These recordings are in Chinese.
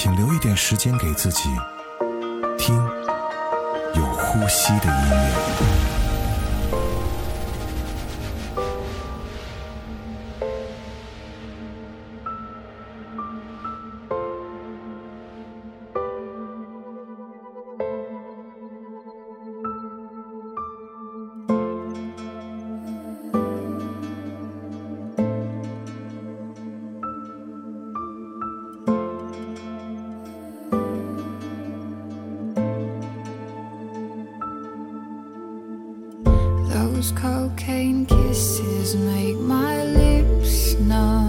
请留一点时间给自己，听有呼吸的音乐。Cocaine kisses make my lips numb.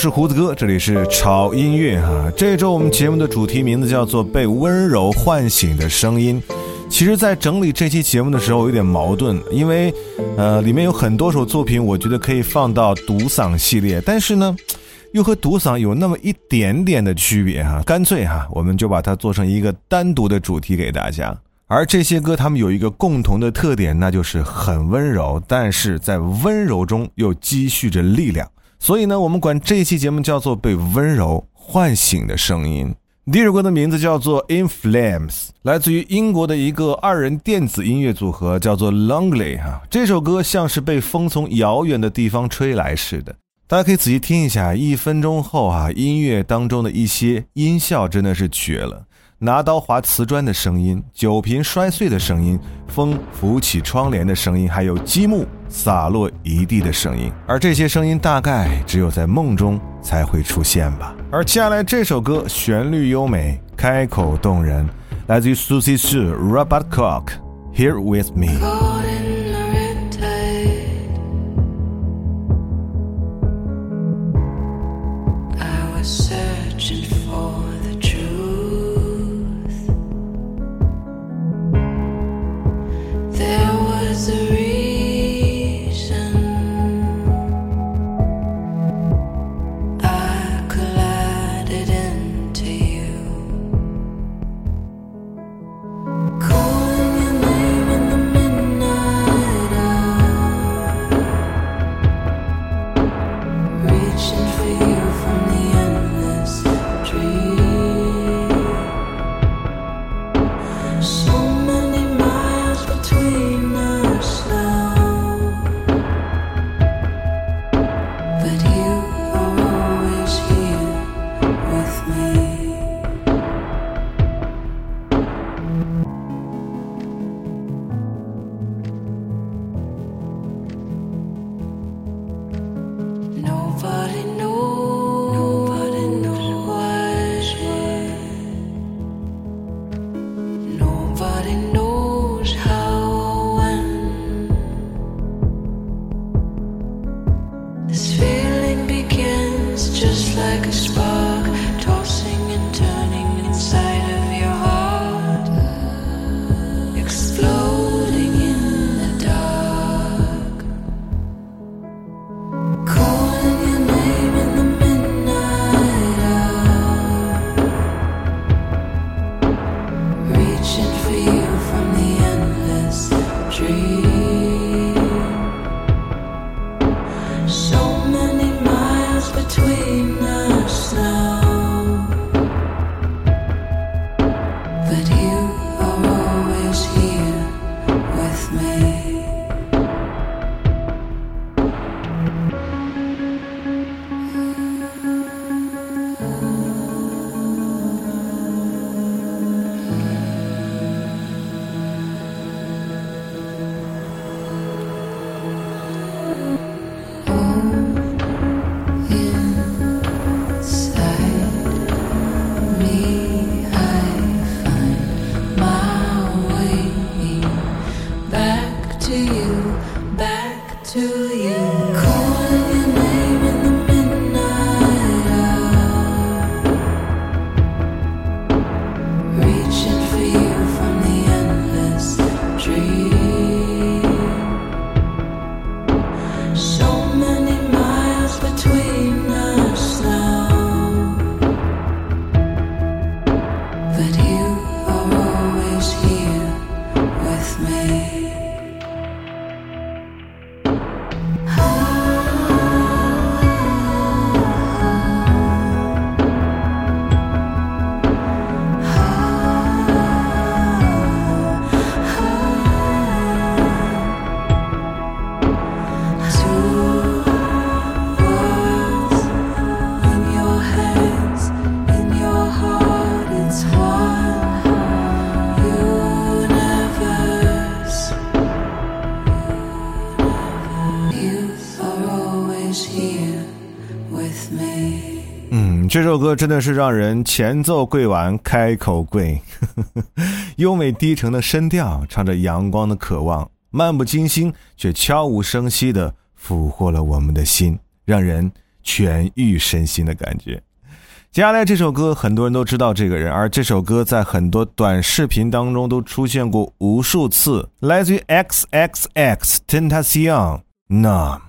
是胡子哥，这里是潮音乐哈。这周我们节目的主题名字叫做《被温柔唤醒的声音》。其实，在整理这期节目的时候，有点矛盾，因为，呃，里面有很多首作品，我觉得可以放到独嗓系列，但是呢，又和独嗓有那么一点点的区别哈。干脆哈，我们就把它做成一个单独的主题给大家。而这些歌，他们有一个共同的特点，那就是很温柔，但是在温柔中又积蓄着力量。所以呢，我们管这一期节目叫做《被温柔唤醒的声音。第一首歌的名字叫做《In Flames》，来自于英国的一个二人电子音乐组合，叫做 Longley 哈。这首歌像是被风从遥远的地方吹来似的，大家可以仔细听一下。一分钟后啊，音乐当中的一些音效真的是绝了。拿刀划瓷砖的声音，酒瓶摔碎的声音，风拂起窗帘的声音，还有积木洒落一地的声音。而这些声音大概只有在梦中才会出现吧。而接下来这首歌旋律优美，开口动人，来自于 Susie Sue Robert Cook Here with Me。Reaching for you 这首歌真的是让人前奏跪完开口跪，优美低沉的声调，唱着阳光的渴望，漫不经心却悄无声息地俘获了我们的心，让人痊愈身心的感觉。接下来这首歌，很多人都知道这个人，而这首歌在很多短视频当中都出现过无数次，来自于 X X X Tentacion Numb。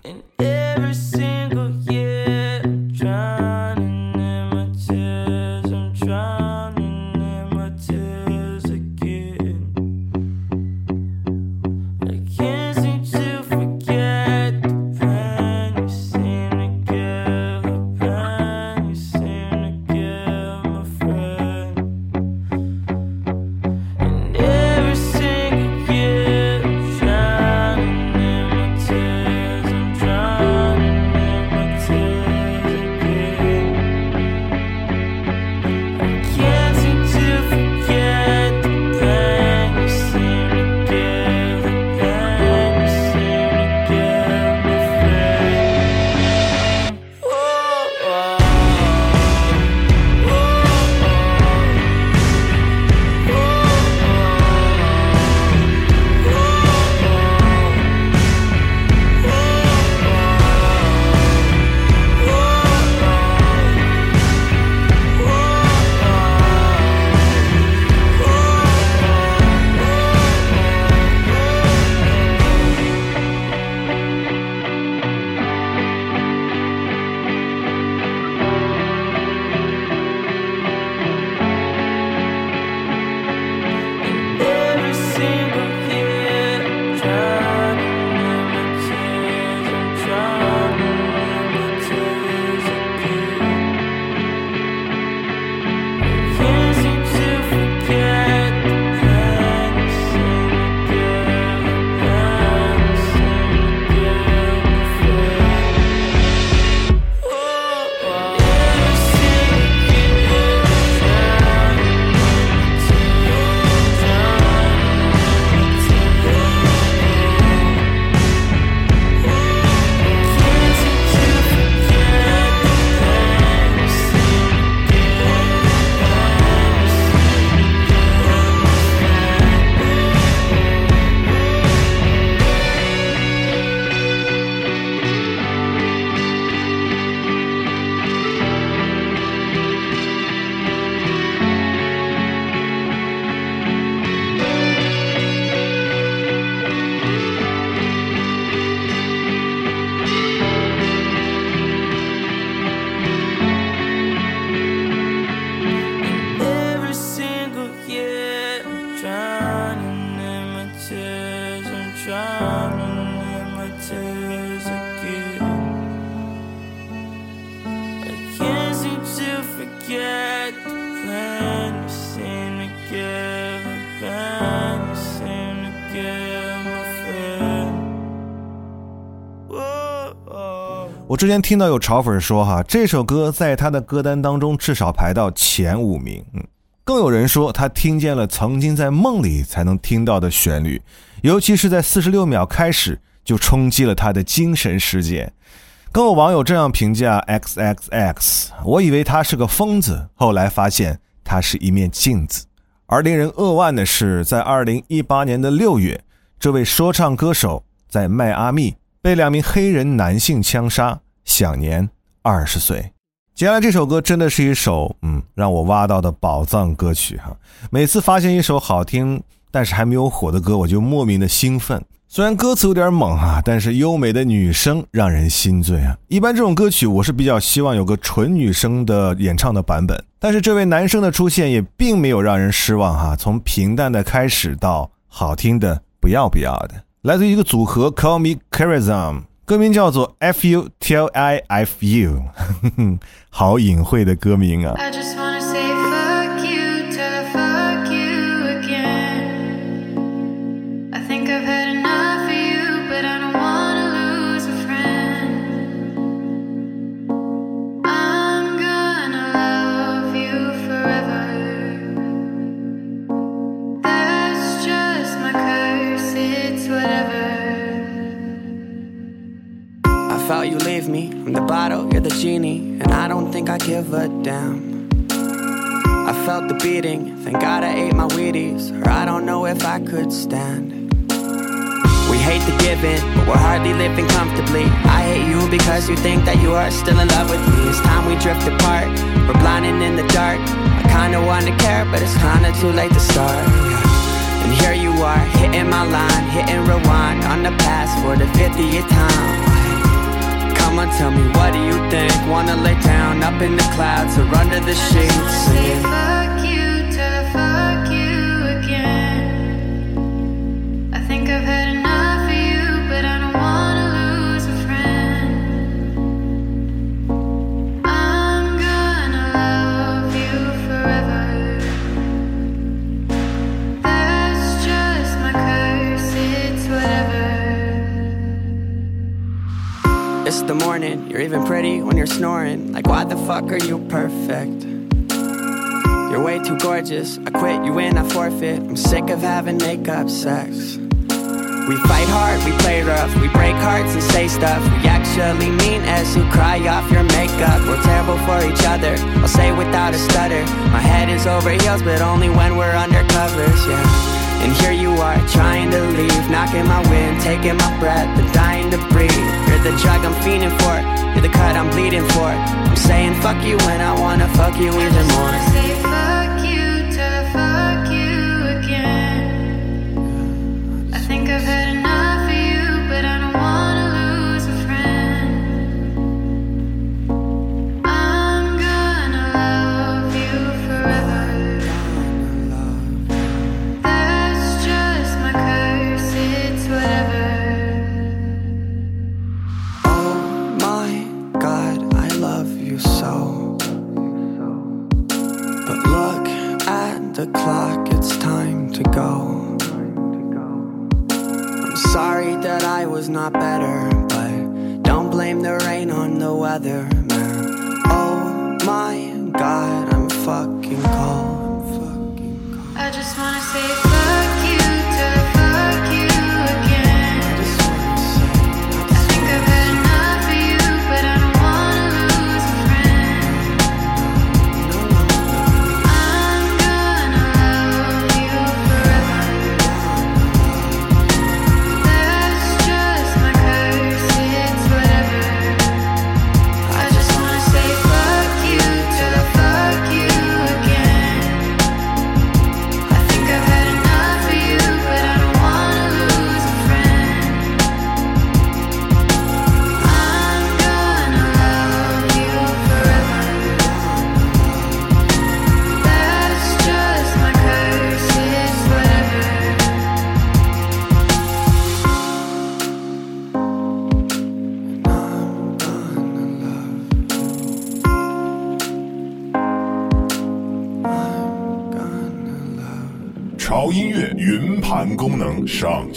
我之前听到有潮粉说哈，这首歌在他的歌单当中至少排到前五名。嗯，更有人说他听见了曾经在梦里才能听到的旋律，尤其是在四十六秒开始就冲击了他的精神世界。更有网友这样评价 X X X：我以为他是个疯子，后来发现他是一面镜子。而令人扼腕的是，在二零一八年的六月，这位说唱歌手在迈阿密。被两名黑人男性枪杀，享年二十岁。接下来这首歌真的是一首嗯让我挖到的宝藏歌曲哈。每次发现一首好听但是还没有火的歌，我就莫名的兴奋。虽然歌词有点猛啊，但是优美的女声让人心醉啊。一般这种歌曲我是比较希望有个纯女声的演唱的版本，但是这位男生的出现也并没有让人失望哈。从平淡的开始到好听的不要不要的。来自一个组合，Call Me Charism，歌名叫做 F U T L I F U，好隐晦的歌名啊。I just wanna I'm the bottle, you're the genie, and I don't think I give a damn. I felt the beating, thank God I ate my Wheaties, or I don't know if I could stand. We hate the giving, but we're hardly living comfortably. I hate you because you think that you are still in love with me. It's time we drift apart, we're blinding in the dark. I kinda wanna care, but it's kinda too late to start. And here you are, hitting my line, hitting rewind on the past for the 50th time. Come on, tell me, what do you think? Wanna lay down up in the clouds or under the sheets? singing? The morning, you're even pretty when you're snoring. Like, why the fuck are you perfect? You're way too gorgeous. I quit, you win, I forfeit. I'm sick of having makeup sex. We fight hard, we play rough, we break hearts and say stuff. We actually mean as you cry off your makeup. We're terrible for each other, I'll say without a stutter. My head is over heels, but only when we're under covers, yeah. And here you are, trying to leave, knocking my wind, taking my breath, and dying to breathe. You're the drug I'm fiending for, you're the cut I'm bleeding for. I'm saying fuck you when I wanna fuck you even more.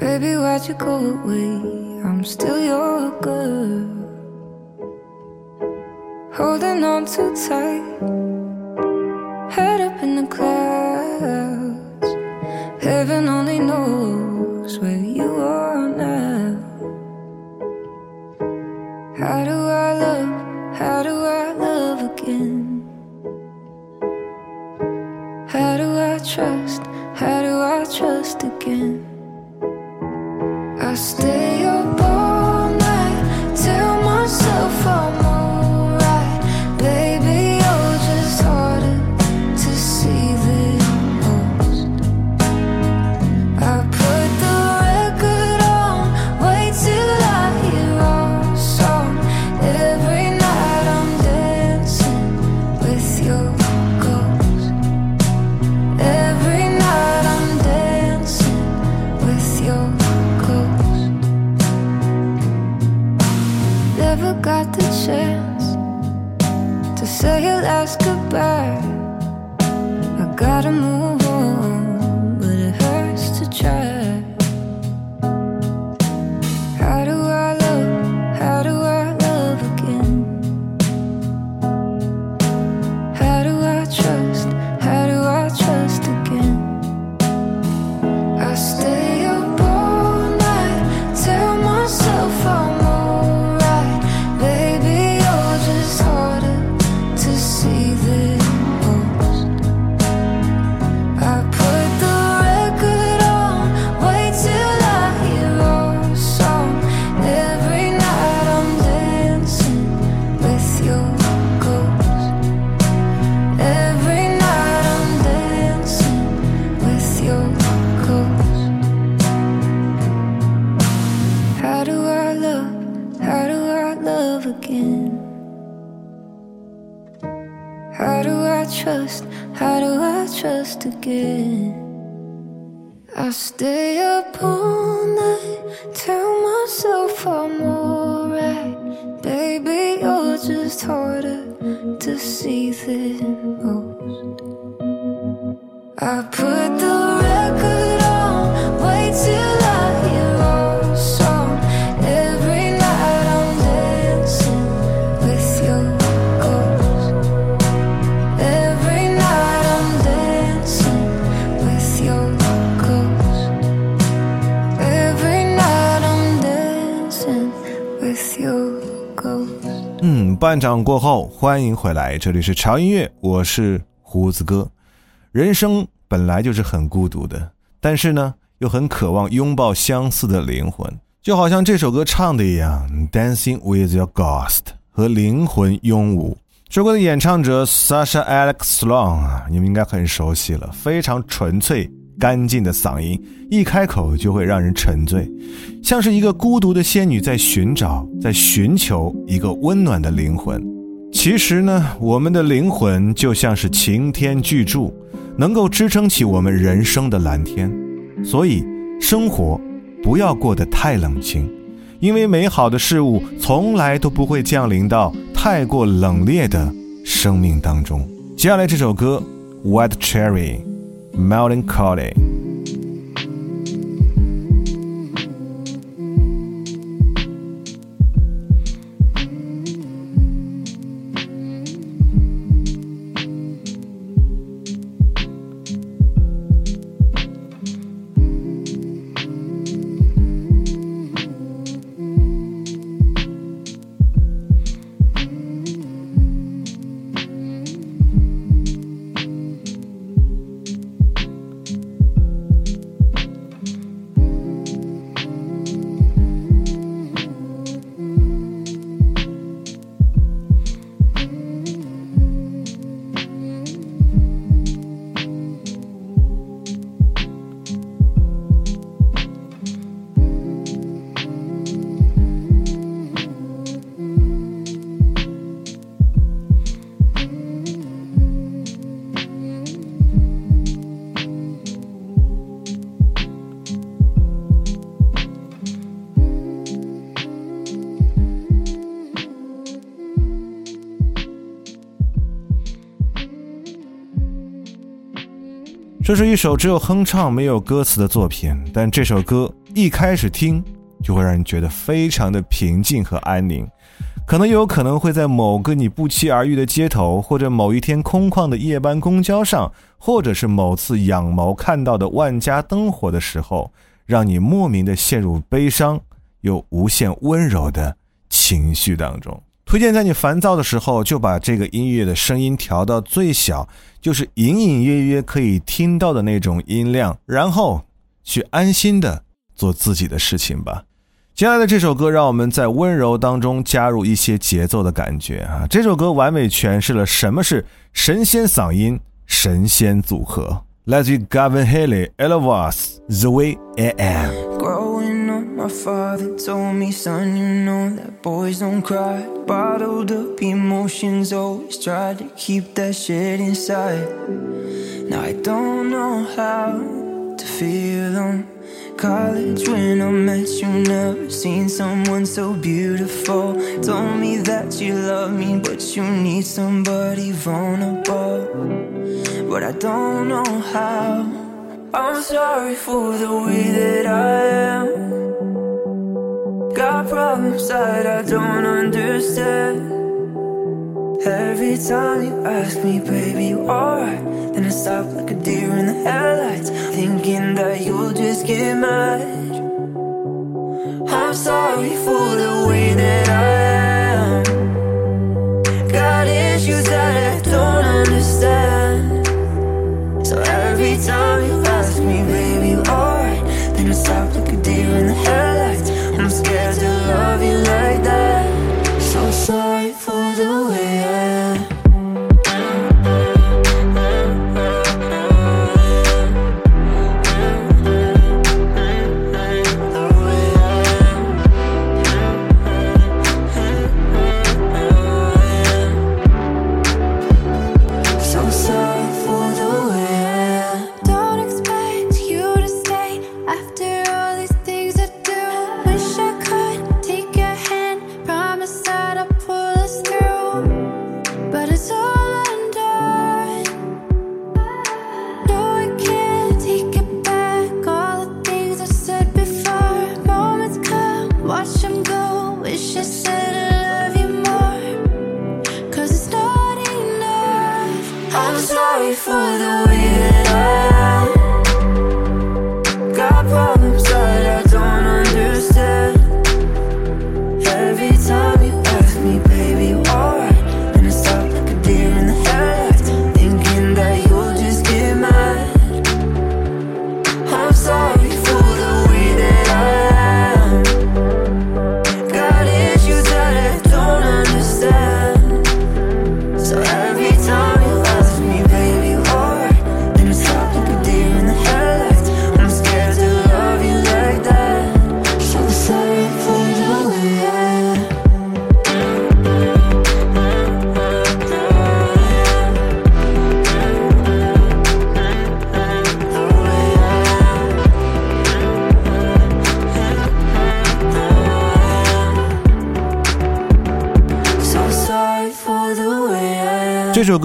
Baby, why'd you go away? I'm still your girl. Holding on too tight, head up in the clouds. Heaven only knows where you are now. How do I love? How do I love again? How do I trust? How do I trust again? I stay 半场过后，欢迎回来，这里是潮音乐，我是胡子哥。人生本来就是很孤独的，但是呢，又很渴望拥抱相似的灵魂，就好像这首歌唱的一样，“Dancing with your ghost” 和灵魂拥舞。这首歌的演唱者 Sasha Alex Sloan 啊，你们应该很熟悉了，非常纯粹、干净的嗓音，一开口就会让人沉醉，像是一个孤独的仙女在寻找、在寻求一个温暖的灵魂。其实呢，我们的灵魂就像是擎天巨柱，能够支撑起我们人生的蓝天。所以，生活不要过得太冷清，因为美好的事物从来都不会降临到太过冷冽的生命当中。接下来这首歌《White Cherry》，Melancholy。这是一首只有哼唱没有歌词的作品，但这首歌一开始听就会让人觉得非常的平静和安宁。可能有可能会在某个你不期而遇的街头，或者某一天空旷的夜班公交上，或者是某次仰眸看到的万家灯火的时候，让你莫名的陷入悲伤又无限温柔的情绪当中。推荐在你烦躁的时候，就把这个音乐的声音调到最小，就是隐隐约约可以听到的那种音量，然后去安心的做自己的事情吧。接下来的这首歌，让我们在温柔当中加入一些节奏的感觉啊！这首歌完美诠释了什么是神仙嗓音、神仙组合。来自于 Gavin Haley、Ella Voss，《The Way I Am》。My father told me, son, you know that boys don't cry. Bottled up emotions, always tried to keep that shit inside. Now I don't know how to feel them. College when I met you, never seen someone so beautiful. Told me that you love me, but you need somebody vulnerable. But I don't know how. I'm sorry for the way that I am. Got problems that I don't understand. Every time you ask me, baby, alright? Then I stop like a deer in the headlights, thinking that you'll just get mad. I'm sorry for the way that I am. Got issues that I don't understand. So every time you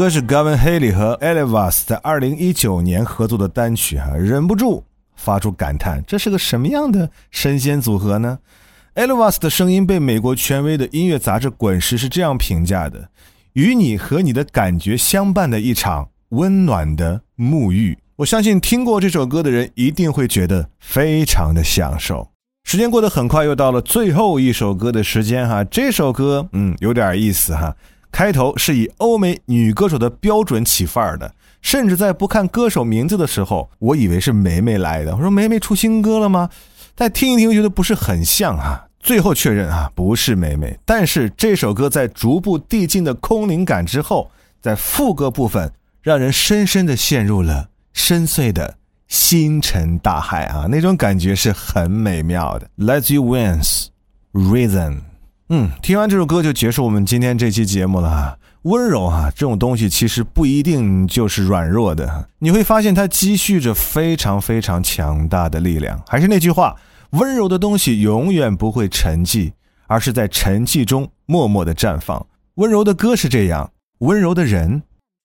歌是 Gavin Haley 和 Elevas 在二零一九年合作的单曲啊，忍不住发出感叹：这是个什么样的神仙组合呢？Elevas 的声音被美国权威的音乐杂志《滚石》是这样评价的：与你和你的感觉相伴的一场温暖的沐浴。我相信听过这首歌的人一定会觉得非常的享受。时间过得很快，又到了最后一首歌的时间哈。这首歌，嗯，有点意思哈。开头是以欧美女歌手的标准起范儿的，甚至在不看歌手名字的时候，我以为是梅梅来的。我说梅梅出新歌了吗？再听一听，觉得不是很像啊。最后确认啊，不是梅梅。但是这首歌在逐步递进的空灵感之后，在副歌部分，让人深深的陷入了深邃的星辰大海啊，那种感觉是很美妙的。Let you Wins Reason。嗯，听完这首歌就结束我们今天这期节目了哈。温柔啊，这种东西其实不一定就是软弱的，你会发现它积蓄着非常非常强大的力量。还是那句话，温柔的东西永远不会沉寂，而是在沉寂中默默的绽放。温柔的歌是这样，温柔的人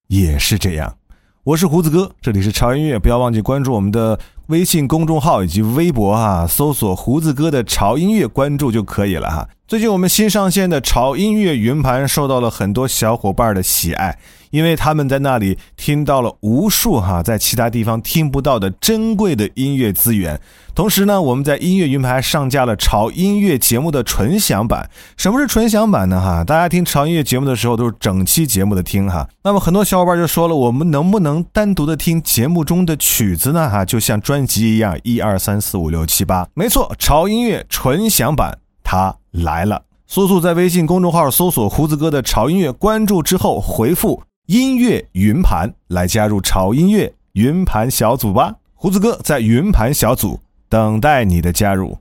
也是这样。我是胡子哥，这里是潮音乐，不要忘记关注我们的微信公众号以及微博啊、搜索胡子哥的潮音乐关注就可以了哈。最近我们新上线的潮音乐云盘受到了很多小伙伴的喜爱，因为他们在那里听到了无数哈在其他地方听不到的珍贵的音乐资源。同时呢，我们在音乐云盘上架了潮音乐节目的纯享版。什么是纯享版呢？哈，大家听潮音乐节目的时候都是整期节目的听哈。那么很多小伙伴就说了，我们能不能单独的听节目中的曲子呢？哈，就像专辑一样，一二三四五六七八。没错，潮音乐纯享版它来了。速速在微信公众号搜索“胡子哥的潮音乐”，关注之后回复“音乐云盘”来加入潮音乐云盘小组吧。胡子哥在云盘小组等待你的加入。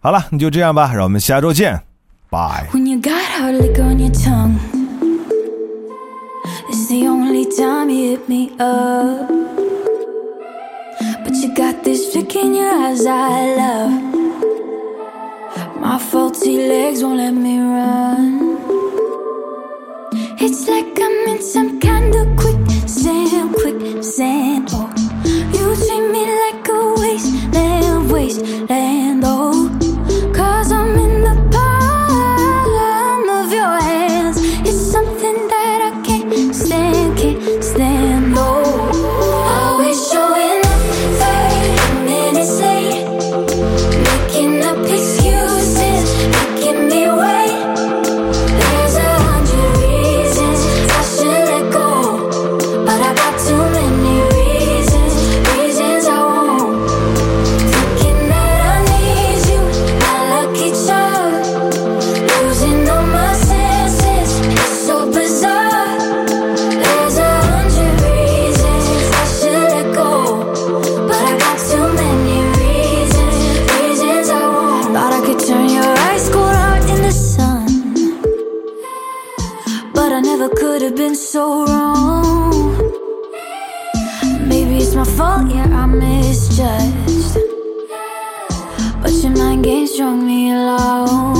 好了，那就这样吧，让我们下周见，拜。When you got hot liquor on your tongue, it's the only time you hit me up. But you got this look in your eyes I legs won't let me run. Never could have been so wrong. Maybe it's my fault, yeah, I misjudged. But your mind games strung me along.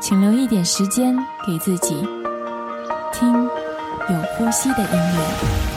请留一点时间给自己，听有呼吸的音乐。